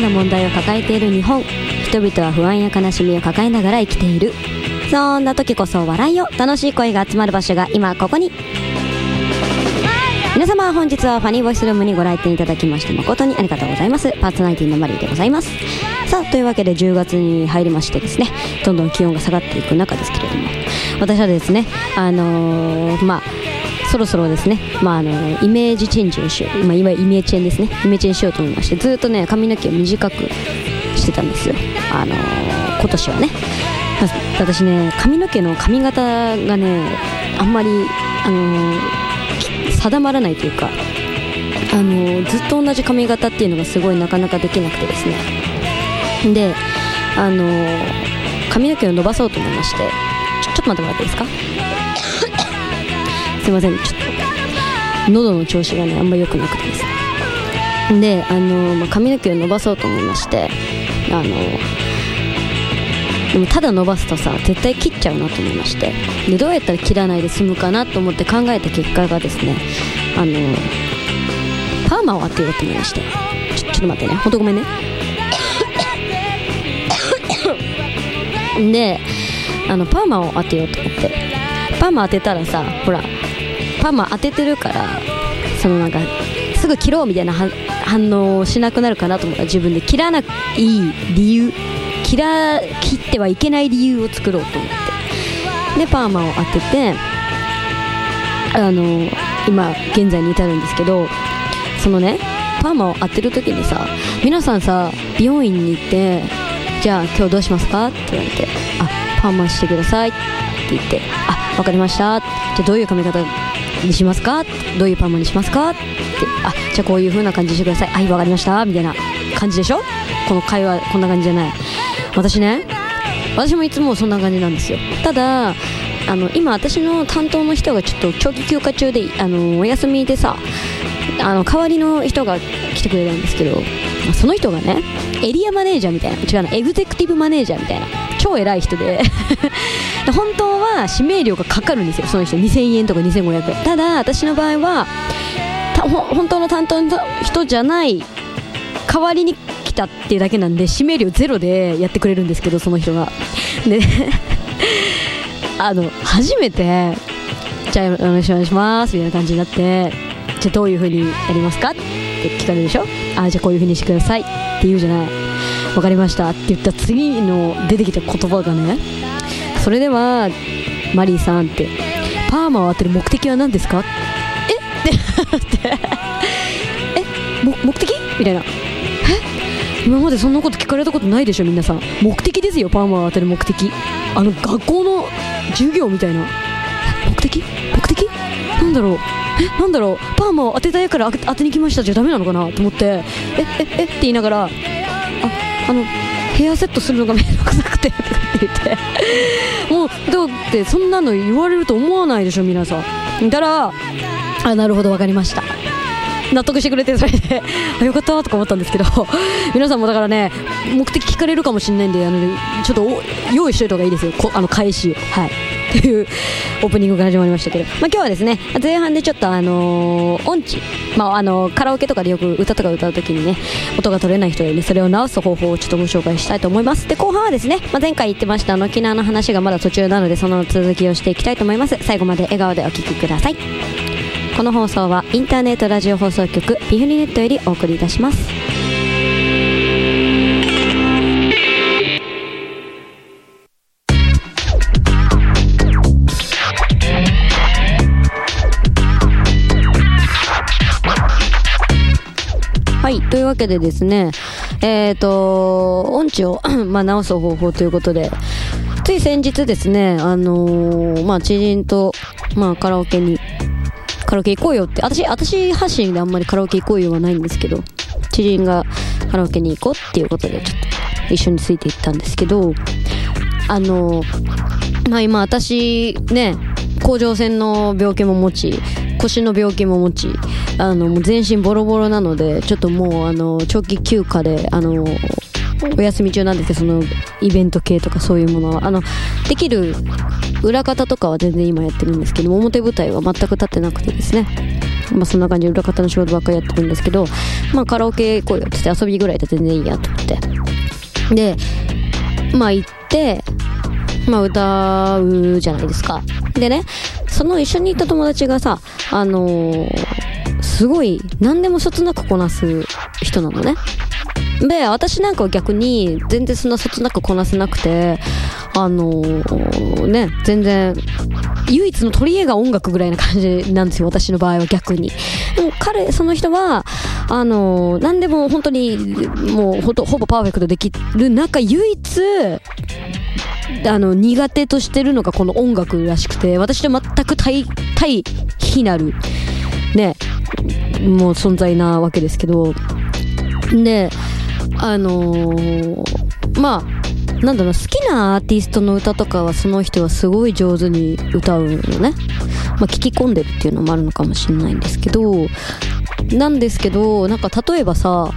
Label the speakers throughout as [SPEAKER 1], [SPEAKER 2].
[SPEAKER 1] まな問題を抱えている日本。人々は不安や悲しみを抱えながら生きている。そんな時こそ笑いを楽しい声が集まる場所が今ここに。皆様本日はファニーボイスルームにご来店いただきまして誠にありがとうございます。パーソナリティのマリーでございます。さあというわけで10月に入りましてですねどんどん気温が下がっていく中ですけれども私はですねあのー、まあそろそろですね、まあ、あのイメージチェンジをしよう、まあ、いわゆるイメージチェンですね。イメチェンしようと思いまして。ずっとね髪の毛を短くしてたんですよ、あのー、今年はね。私ね髪の毛の髪型がねあんまり、あのー、定まらないというか、あのー、ずっと同じ髪型っていうのがすごいなかなかできなくてですね。で、あの髪の毛を伸ばそうと思いまして。ちょっと待ってもらっていいですか？いません。ちょっと喉の調子がねあんま良くなくてですね。であの、まあ、髪の毛を伸ばそうと思いましてあのでもただ伸ばすとさ絶対切っちゃうなと思いましてでどうやったら切らないで済むかなと思って考えた結果がですねあのパーマを当てようと思いまして。ちょちょっと待ってね。ほんとごめんね。であのパーマを当てようと思って。パーマ当てたらさほらパーマ当ててるからそのなんかすぐ切ろうみたいな反応をしなくなるかなと思ったら自分で切らない理由切ら切ってはいけない理由を作ろうと思って。でパーマを当ててあの今現在に至るんですけどそのねパーマを当てる時にさ皆さんさ美容院に行ってじゃあ今日どうしますかって言われてあパーマしてくださいって言ってあ分かりましたじゃあどういう髪型にしますか？どういうパーマにしますか？ってあじゃあこういう風な感じにしてください。はい分かりました。みたいな感じでしょ？この会話こんな感じじゃない。私ね私もいつもそんな感じなんですよ。ただあの今私の担当の人がちょっと長期休暇中であのお休みでさあの代わりの人が来てくれたんですけどその人がねエリアマネージャーみたいな。違うなエグゼクティブマネージャーみたいな。超偉い人で。本当は指名料がかかるんですよその人。2000円とか2500円。ただ私の場合は本当の担当の人じゃない代わりに来たっていうだけなんで指名料ゼロでやってくれるんですけどその人が。で あの初めてじゃあよろしくお願いしますみたいな感じになってじゃあどういう風にやりますかって聞かれるでしょ。あじゃあこういう風にしてくださいって言うじゃない。分かりましたって言った次の出てきた言葉がねそれではマリーさんってパーマを当てる目的は何ですか？え？ってなってえ目的？みたいな。え？今までそんなこと聞かれたことないでしょ皆さん。目的ですよパーマを当てる目的。あの学校の授業みたいな。目的？目的？なんだろう。え？なんだろう。パーマを当てたいから当てに来ましたじゃダメなのかな？と思って。え？え？え？って言いながらああのヘアセットするのがめんどくさくてとかってってそんなの言われると思わないでしょ皆さん。だからあなるほど分かりました。納得してくれてそれでよかったとか思ったんですけど 皆さんもだからね目的聞かれるかもしれないんであのちょっと用意しといた方がいいですよ。こあの返しはい。というオープニングが始まりましたけど、まあ、今日はですね前半でちょっとあのー、音痴、まあ、あのカラオケとかでよく歌とか歌う時にね音が取れない人でねそれを直す方法をちょっとご紹介したいと思います。で後半はですね、まあ、前回言ってましたあの沖縄の話がまだ途中なのでその続きをしていきたいと思います。最後まで笑顔でお聴きください。この放送はインターネットラジオ放送局ビフリネットよりお送りいたします。というわけでですねえっ、ー、と音痴を まあ直す方法ということでつい先日ですねあのー、まあ知人とまあカラオケにカラオケ行こうよって、私、私発信であんまりカラオケ行こうよはないんですけど、知人がカラオケに行こうっていうことで、ちょっと一緒についていったんですけど、あの、まあ今私、ね、甲状腺の病気も持ち、腰の病気も持ち、あの、全身ボロボロなので、ちょっともう、あの、長期休暇で、あの、お休み中なんですけど、その、イベント系とかそういうものは、あの、できる裏方とかは全然今やってるんですけど表舞台は全く立ってなくてですね。まあそんな感じで裏方の仕事ばっかりやってるんですけどまあカラオケ行こうよって言って遊びぐらいで全然いいやと思って。でまあ行ってまあ歌うじゃないですか。でねその一緒に行った友達がさあのー、すごい何でもそつなくこなす人なのね。で私なんかは逆に全然そんなそつなくこなせなくてあのー、ね全然唯一の取り柄が音楽ぐらいな感じなんですよ私の場合は逆に。でも彼その人はあのー、何でも本当にもうほとほぼパーフェクトできる中唯一あの苦手としてるのがこの音楽らしくて私と全く対対比なる。ね。もう存在なわけですけどであのー、まあなんだろう好きなアーティストの歌とかはその人はすごい上手に歌うのね、まあ、聞き込んでるっていうのもあるのかもしれないんですけどなんですけどなんか例えばさ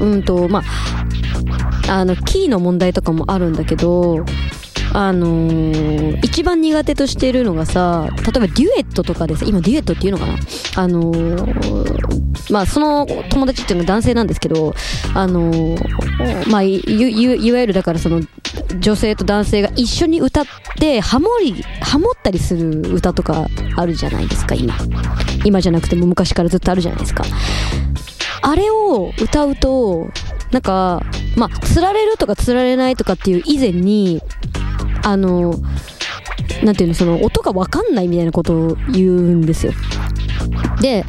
[SPEAKER 1] うんとまああのキーの問題とかもあるんだけどあのー、一番苦手としているのがさ、例えばデュエットとかでさ、今デュエットっていうのかな？あのー、まあ、その友達っていうのが男性なんですけど、あのー、まあ、いいわゆるだからその、女性と男性が一緒に歌って、ハモり、ハモったりする歌とかあるじゃないですか、今。今じゃなくても昔からずっとあるじゃないですか。あれを歌うと、なんか、まあ、釣られるとか釣られないとかっていう以前に、あの、なんていうの、その音がわかんないみたいなことを言うんですよ。で、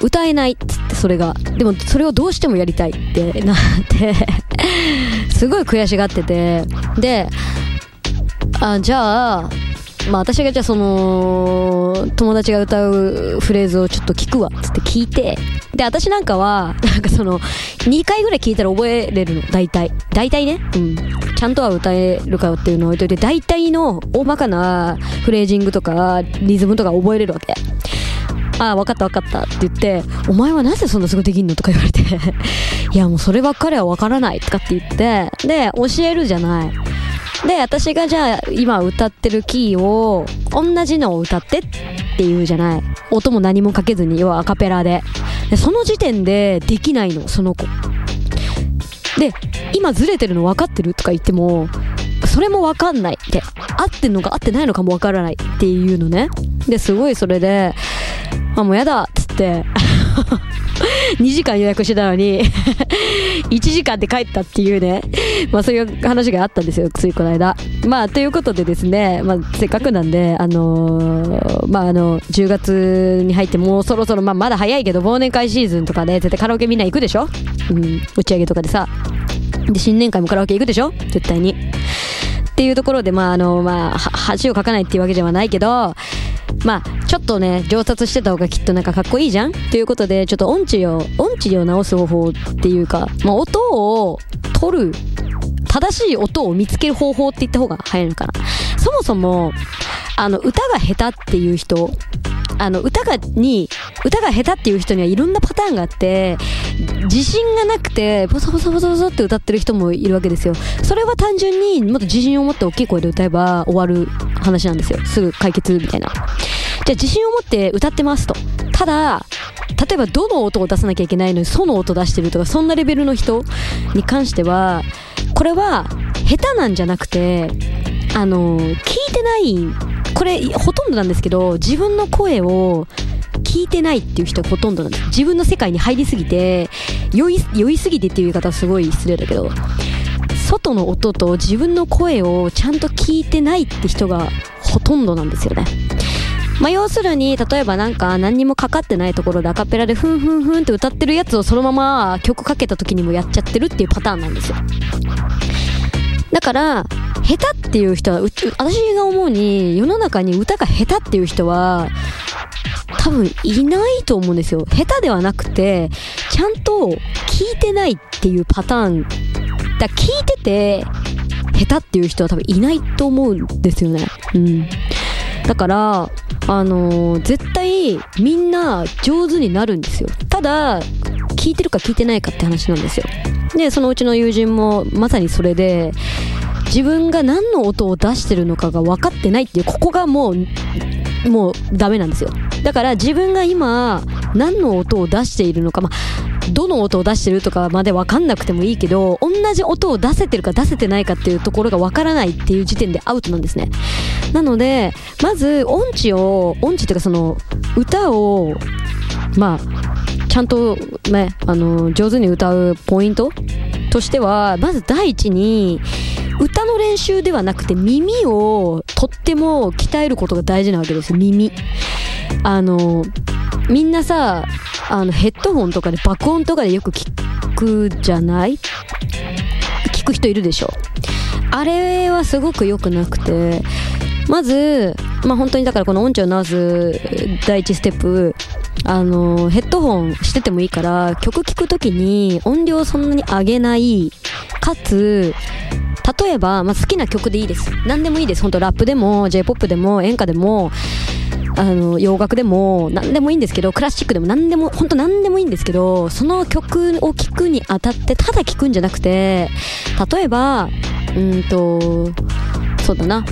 [SPEAKER 1] 歌えないっつってそれが。でもそれをどうしてもやりたいってなって すごい悔しがってて。で、あ、じゃあ、まあ私がじゃあその、友達が歌うフレーズをちょっと聞くわ、つって聞いて、で、私なんかは、なんかその、2回ぐらい聞いたら覚えれるの、大体。大体ね。うん。ちゃんとは歌えるかっていうのを置いといて、大体の大まかなフレージングとか、リズムとか覚えれるわけ。ああ、分かった分かったって言って、お前はなぜそんなすぐできんの？とか言われて いやもうそればっかりは分からないとかって言って、で、教えるじゃない。で、私がじゃあ今歌ってるキーを同じのを歌ってっていうじゃない。音も何もかけずに、要はアカペラで。でその時点でできないの、その子。で、今ずれてるの分かってるとか言っても、それも分かんないって。合ってんのか合ってないのかも分からないっていうのね。で、すごいそれで、あ、もうやだっつって 2時間予約してたのに 1時間で帰ったっていうね、まあそういう話があったんですよ、ついこの間。まあということでですね、まあせっかくなんで、あのー、まああの、10月に入ってもうそろそろ、まあまだ早いけど忘年会シーズンとかで、絶対カラオケみんな行くでしょ？うん、打ち上げとかでさ。で、新年会もカラオケ行くでしょ？絶対に。っていうところで、まああの、まあ、恥をかかないっていうわけではないけど、まあ、ちょっとね、上達してた方がきっとなんかかっこいいじゃん？ということで、ちょっと音痴を、音痴を直す方法っていうか、まあ、音を取る、正しい音を見つける方法って言った方が早いのかな。そもそも、あの、歌が下手っていう人、あの、歌が、に、歌が下手っていう人にはいろんなパターンがあって、自信がなくて、ポソポソポソポソって歌ってる人もいるわけですよ。それは単純にもっと自信を持って大きい声で歌えば終わる話なんですよ。すぐ解決みたいな。じゃあ自信を持って歌ってますと。ただ、例えばどの音を出さなきゃいけないのに、その音出してるとか、そんなレベルの人に関しては、これは下手なんじゃなくて、あの、聞いてないこれほとんどなんですけど自分の声を聞いてないっていう人がほとんどなんです。自分の世界に入りすぎて酔い酔いすぎてっていう言い方はすごい失礼だけど外の音と自分の声をちゃんと聞いてないって人がほとんどなんですよね。まあ、要するに、例えばなんか何にもかかってないところでアカペラでふんふんふんって歌ってるやつをそのまま曲かけた時にもやっちゃってるっていうパターンなんですよ。だから、下手っていう人は、私が思うに、世の中に歌が下手っていう人は、多分いないと思うんですよ。下手ではなくて、ちゃんと聞いてないっていうパターン。だ聞いてて、下手っていう人は多分いないと思うんですよね。うん。だから、あのー、絶対みんな上手になるんですよ。ただ、聞いてるか聞いてないかって話なんですよ。で、そのうちの友人もまさにそれで、自分が何の音を出してるのかが分かってないっていう、ここがもう、もうダメなんですよ。だから自分が今何の音を出しているのか、まあ、どの音を出してるとかまで分かんなくてもいいけど同じ音を出せてるか出せてないかっていうところが分からないっていう時点でアウトなんですね。なのでまず音痴を音痴っていうかその歌をまあちゃんとねあの上手に歌うポイントとしてはまず第一に歌の練習ではなくて耳をとっても鍛えることが大事なわけです。耳。あのみんなさあのヘッドホンとかで爆音とかでよく聞くじゃない？聞く人いるでしょ？あれはすごく良くなくて。まず、まあ、本当にだからこの音痴を直す第一ステップあのヘッドホンしててもいいから曲聴くときに音量そんなに上げないかつ例えば、まあ、好きな曲でいいです。何でもいいです。本当ラップでも J-POP でも演歌でもあの洋楽でも何でもいいんですけどクラシックでも何でも本当何でもいいんですけどその曲を聴くにあたってただ聴くんじゃなくて例えばうんとそうだな。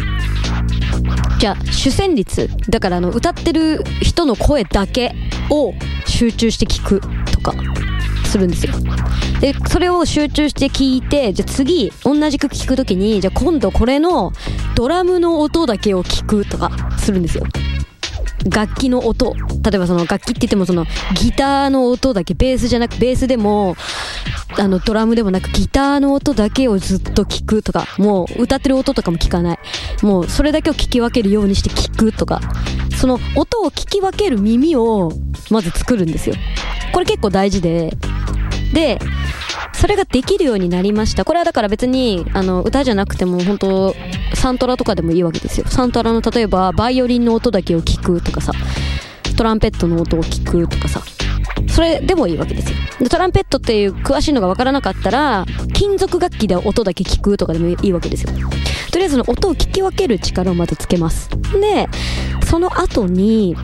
[SPEAKER 1] じゃあ主旋律だからあの歌ってる人の声だけを集中して聞くとかするんですよ。でそれを集中して聞いてじゃあ次同じく聞く時にじゃあ今度これのドラムの音だけを聞くとかするんですよ。楽器の音。例えばその楽器って言ってもそのギターの音だけベースじゃなくベースでもあのドラムでもなくギターの音だけをずっと聞くとか。もう歌ってる音とかも聞かない。もうそれだけを聞き分けるようにして聞くとか。その音を聞き分ける耳をまず作るんですよ。これ結構大事で。でそれができるようになりました。これはだから別にあの歌じゃなくても本当サントラとかでもいいわけですよ。サントラの例えばバイオリンの音だけを聞くとかさトランペットの音を聞くとかさそれでもいいわけですよ。でトランペットっていう詳しいのが分からなかったら金属楽器で音だけ聞くとかでもいいわけですよ。とりあえずの音を聞き分ける力をまずつけます。でその後に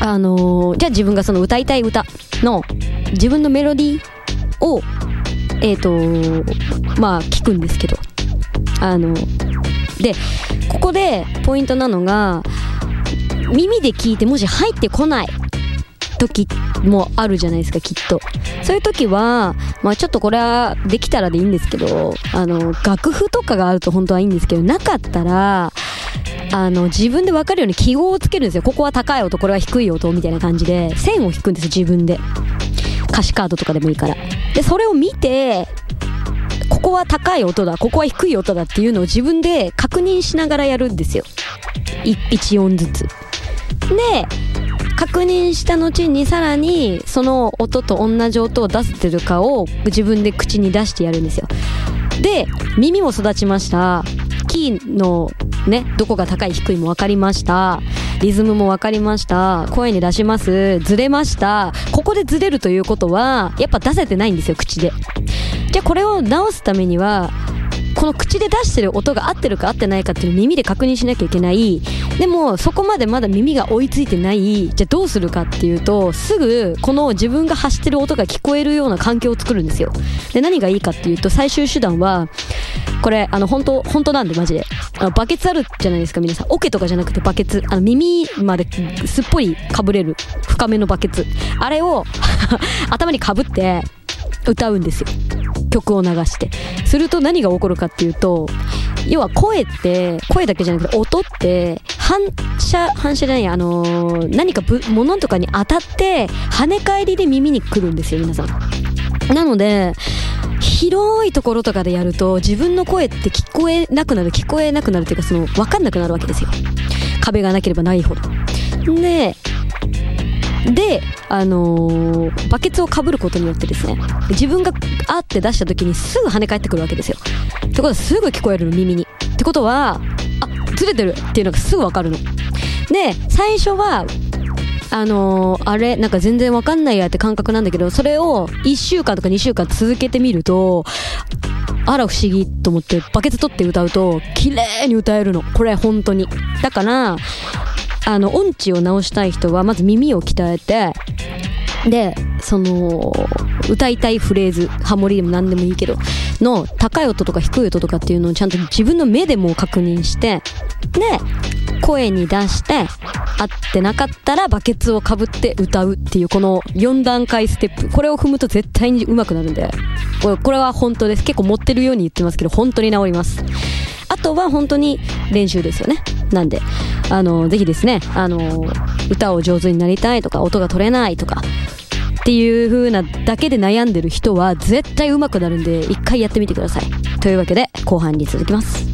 [SPEAKER 1] あのー、じゃあ自分がその歌いたい歌の自分のメロディーをえっ、ー、とまあ聞くんですけど。あのでここでポイントなのが耳で聞いてもし入ってこない時もあるじゃないですかきっと。そういう時は、まあ、ちょっとこれはできたらでいいんですけどあの楽譜とかがあると本当はいいんですけどなかったらあの自分で分かるように記号をつけるんですよ。ここは高い音これは低い音みたいな感じで。線を引くんです自分で。歌詞カードとかでもいいから。でそれを見てここは高い音だここは低い音だっていうのを自分で確認しながらやるんですよ。1音ずつ。で確認した後にさらにその音と同じ音を出せてるかを自分で口に出してやるんですよ。で耳も育ちました。キーのねどこが高い低いも分かりました。リズムも分かりました。声に出します。ずれました。ここでずれるということはやっぱ出せてないんですよ口で。じゃあこれを直すためにはこの口で出してる音が合ってるか合ってないかっていうのを耳で確認しなきゃいけない。でもそこまでまだ耳が追いついてない。じゃあどうするかっていうとすぐこの自分が発してる音が聞こえるような環境を作るんですよ。で何がいいかっていうと最終手段はこれあの本当本当なんでマジで。あのバケツあるじゃないですか皆さん。オケとかじゃなくてバケツ。あの耳まですっぽりかぶれる。深めのバケツ。あれを 頭にかぶって歌うんですよ。曲を流して。すると何が起こるかっていうと要は声って声だけじゃなくて音って反射反射じゃないあのー、何か物とかに当たって跳ね返りで耳に来るんですよ皆さん。なので広いところとかでやると自分の声って聞こえなくなる聞こえなくなるっていうかその分かんなくなるわけですよ壁がなければないほどでで、あのー、バケツをかぶることによってですね、自分があって出した時にすぐ跳ね返ってくるわけですよ。ってことはすぐ聞こえるの、耳に。ってことは、あ、ずれてるっていうのがすぐわかるの。で、最初は、あのー、あれ、なんか全然わかんないやって感覚なんだけど、それを1週間とか2週間続けてみると、あら不思議と思って、バケツ取って歌うと、綺麗に歌えるの。これ本当に。だから、あの音痴を直したい人はまず耳を鍛えてでその歌いたいフレーズハモリでも何でもいいけどの高い音とか低い音とかっていうのをちゃんと自分の目でも確認してで声に出して合ってなかったらバケツをかぶって歌うっていうこの4段階ステップ。これを踏むと絶対に上手くなるんで。これは本当です。結構持ってるように言ってますけど本当に治ります。あとは本当に練習ですよね。なんであのぜひですねあの歌を上手になりたいとか音が取れないとかっていう風なだけで悩んでる人は絶対上手くなるんで一回やってみてください。というわけで後半に続きます。